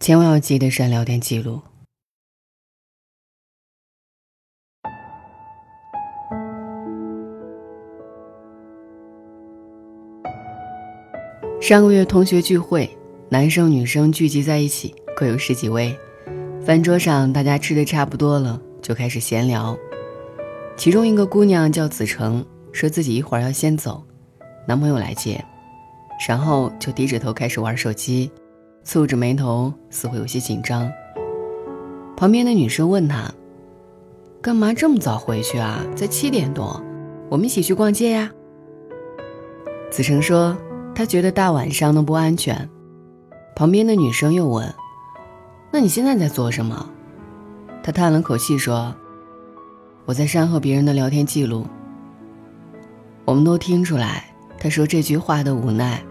千万要记得删聊天记录。上个月同学聚会，男生女生聚集在一起，各有十几位。饭桌上，大家吃的差不多了，就开始闲聊。其中一个姑娘叫子成，说自己一会儿要先走，男朋友来接，然后就低着头开始玩手机，蹙着眉头，似乎有些紧张。旁边的女生问他：“干嘛这么早回去啊？才七点多，我们一起去逛街呀。”子成说。他觉得大晚上的不安全。旁边的女生又问：“那你现在在做什么？”他叹了口气说：“我在删和别人的聊天记录。”我们都听出来他说这句话的无奈。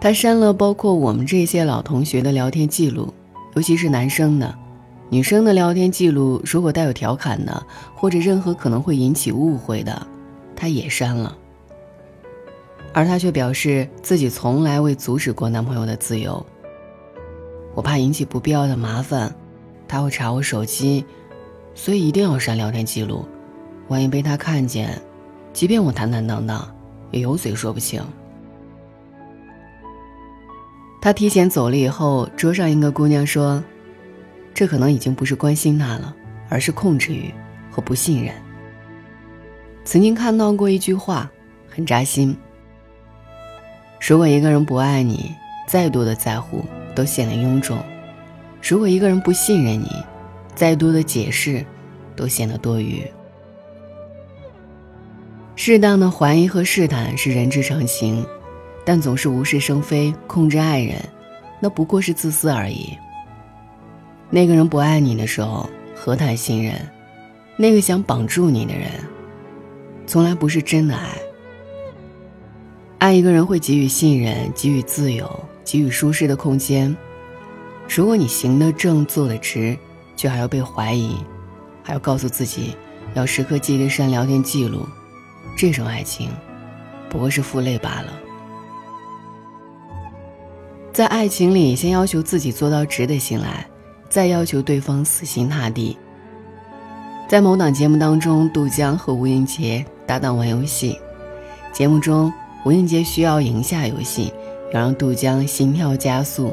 他删了包括我们这些老同学的聊天记录，尤其是男生的、女生的聊天记录，如果带有调侃的或者任何可能会引起误会的，他也删了。而他却表示自己从来未阻止过男朋友的自由。我怕引起不必要的麻烦，他会查我手机，所以一定要删聊天记录。万一被他看见，即便我坦坦荡荡，也有嘴说不清。他提前走了以后，桌上一个姑娘说：“这可能已经不是关心他了，而是控制欲和不信任。”曾经看到过一句话，很扎心。如果一个人不爱你，再多的在乎都显得臃肿；如果一个人不信任你，再多的解释都显得多余。适当的怀疑和试探是人之常情，但总是无事生非、控制爱人，那不过是自私而已。那个人不爱你的时候，何谈信任？那个想绑住你的人，从来不是真的爱。爱一个人会给予信任，给予自由，给予舒适的空间。如果你行得正，坐得直，却还要被怀疑，还要告诉自己要时刻记得删聊天记录，这种爱情不过是负累罢了。在爱情里，先要求自己做到值得信赖，再要求对方死心塌地。在某档节目当中，杜江和吴映洁搭档玩游戏，节目中。吴映洁需要赢下游戏，要让杜江心跳加速，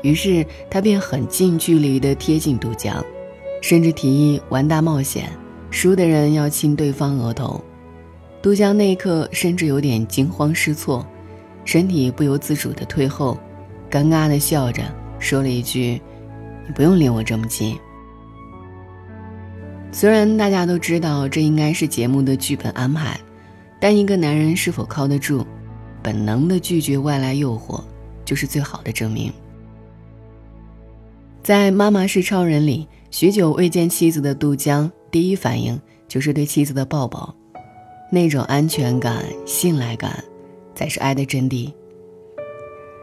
于是他便很近距离地贴近杜江，甚至提议玩大冒险，输的人要亲对方额头。杜江那一刻甚至有点惊慌失措，身体不由自主地退后，尴尬地笑着说了一句：“你不用离我这么近。”虽然大家都知道这应该是节目的剧本安排。但一个男人是否靠得住，本能的拒绝外来诱惑，就是最好的证明。在《妈妈是超人》里，许久未见妻子的杜江，第一反应就是对妻子的抱抱，那种安全感、信赖感，才是爱的真谛。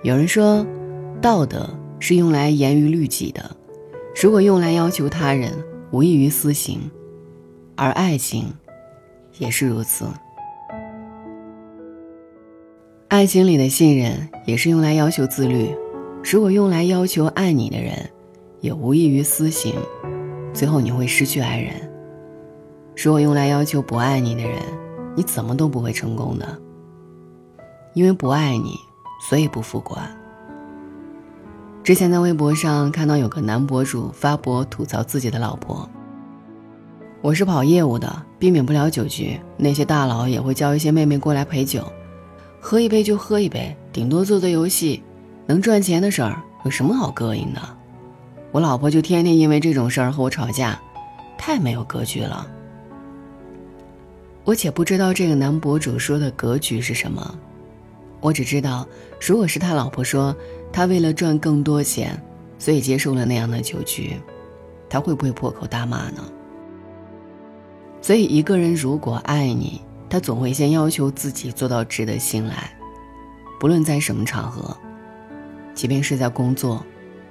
有人说，道德是用来严于律己的，如果用来要求他人，无异于私刑；而爱情，也是如此。爱情里的信任也是用来要求自律，如果用来要求爱你的人，也无异于私刑，最后你会失去爱人。如果用来要求不爱你的人，你怎么都不会成功的，因为不爱你，所以不复关。之前在微博上看到有个男博主发博吐槽自己的老婆：“我是跑业务的，避免不了酒局，那些大佬也会叫一些妹妹过来陪酒。”喝一杯就喝一杯，顶多做做游戏，能赚钱的事儿有什么好膈应的？我老婆就天天因为这种事儿和我吵架，太没有格局了。我且不知道这个男博主说的格局是什么，我只知道，如果是他老婆说他为了赚更多钱，所以接受了那样的酒局，他会不会破口大骂呢？所以一个人如果爱你，他总会先要求自己做到值得信赖，不论在什么场合，即便是在工作，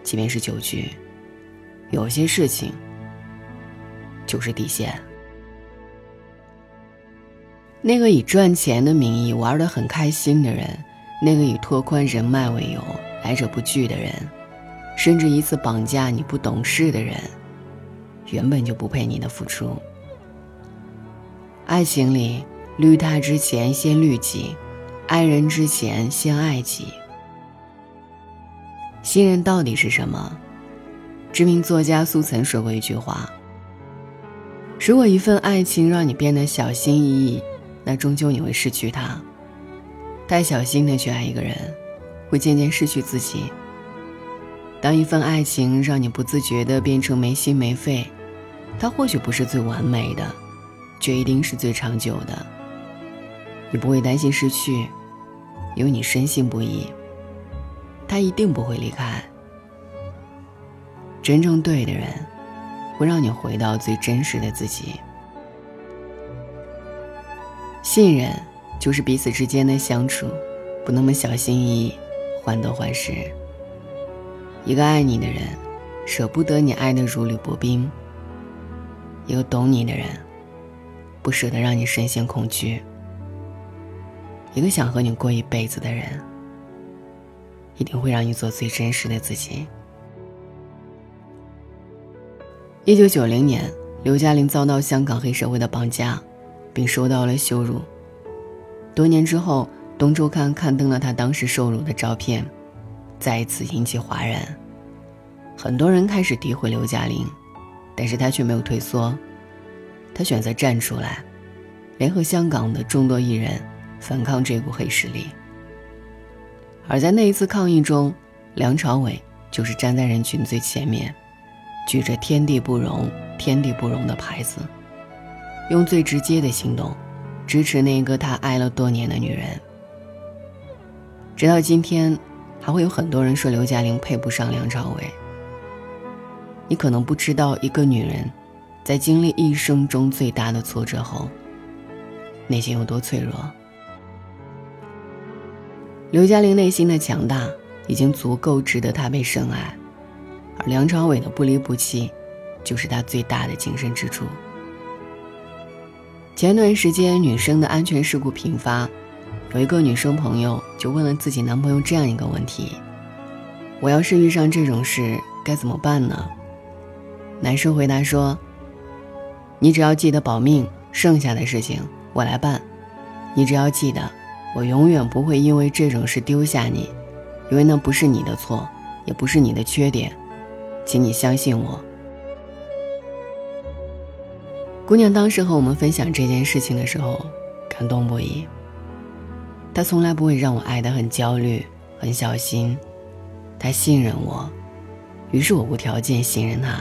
即便是酒局，有些事情就是底线。那个以赚钱的名义玩得很开心的人，那个以拓宽人脉为由来者不拒的人，甚至一次绑架你不懂事的人，原本就不配你的付出。爱情里，绿他之前先绿己，爱人之前先爱己。信任到底是什么？知名作家苏岑说过一句话：“如果一份爱情让你变得小心翼翼，那终究你会失去他。太小心的去爱一个人，会渐渐失去自己。当一份爱情让你不自觉的变成没心没肺，它或许不是最完美的。”却一定是最长久的。你不会担心失去，因为你深信不疑，他一定不会离开。真正对的人，会让你回到最真实的自己。信任就是彼此之间的相处，不那么小心翼翼，患得患失。一个爱你的人，舍不得你爱的如履薄冰；一个懂你的人。不舍得让你深陷恐惧，一个想和你过一辈子的人，一定会让你做最真实的自己。一九九零年，刘嘉玲遭到香港黑社会的绑架，并受到了羞辱。多年之后，《东周刊》刊登了他当时受辱的照片，再一次引起哗然。很多人开始诋毁刘嘉玲，但是她却没有退缩。他选择站出来，联合香港的众多艺人反抗这股黑势力。而在那一次抗议中，梁朝伟就是站在人群最前面，举着“天地不容，天地不容”的牌子，用最直接的行动支持那个他爱了多年的女人。直到今天，还会有很多人说刘嘉玲配不上梁朝伟。你可能不知道，一个女人。在经历一生中最大的挫折后，内心有多脆弱？刘嘉玲内心的强大已经足够值得她被深爱，而梁朝伟的不离不弃，就是她最大的精神支柱。前段时间女生的安全事故频发，有一个女生朋友就问了自己男朋友这样一个问题：“我要是遇上这种事该怎么办呢？”男生回答说。你只要记得保命，剩下的事情我来办。你只要记得，我永远不会因为这种事丢下你，因为那不是你的错，也不是你的缺点，请你相信我。姑娘当时和我们分享这件事情的时候，感动不已。她从来不会让我爱得很焦虑、很小心，她信任我，于是我无条件信任她。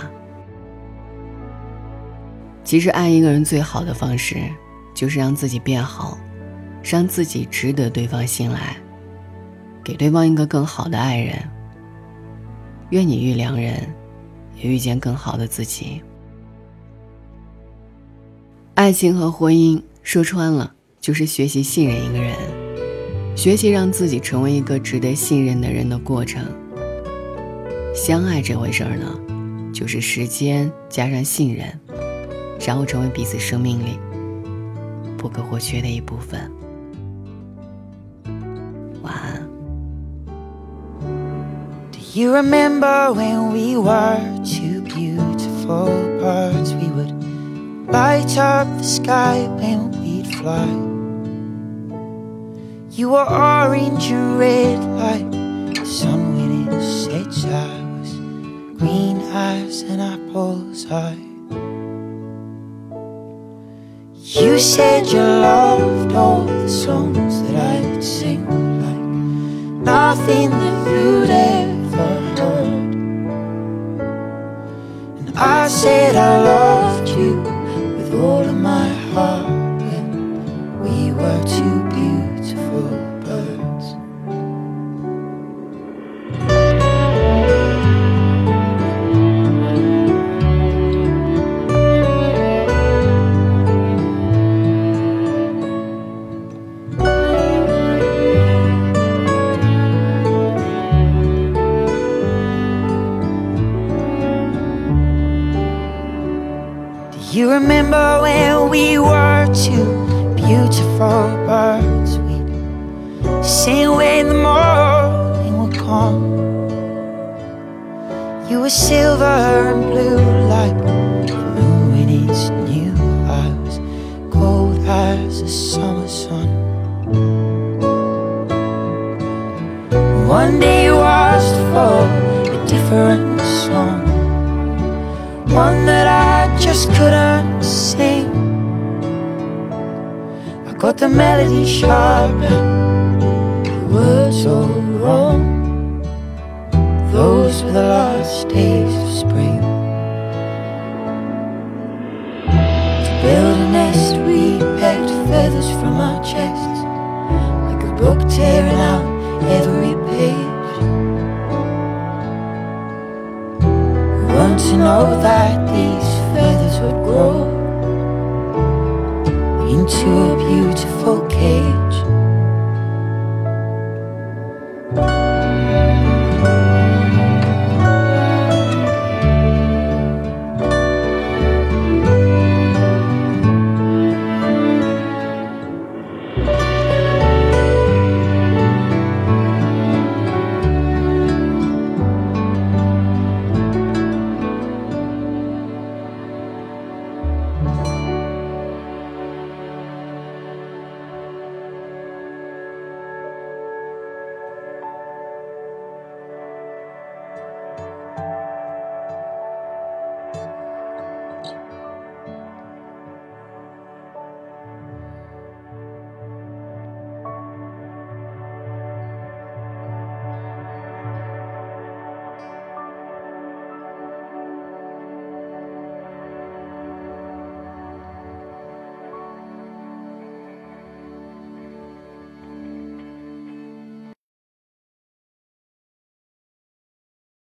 其实，爱一个人最好的方式，就是让自己变好，让自己值得对方信赖，给对方一个更好的爱人。愿你遇良人，也遇见更好的自己。爱情和婚姻说穿了，就是学习信任一个人，学习让自己成为一个值得信任的人的过程。相爱这回事儿呢，就是时间加上信任。然后成为彼此生命里不可或缺的一部分。晚安。Do you remember when we were two beautiful? Light up the sky when we'd fly. You were orange and red like the sun when it sets. I was green as an apple's eye. You said you loved all the songs that I'd sing Like nothing that you'd ever heard And I said I loved all You remember when we were two beautiful birds? We'd sing when the morning would come. You were silver and blue like the moon when it's new. Was cold as the summer sun. One day was for a different song, one just couldn't sing. I got the melody sharp, the words all wrong. Those were the last days of spring. To build a nest, we pecked feathers from our chests, like a book tearing out every page. Weren't to know that would grow into a beautiful cage.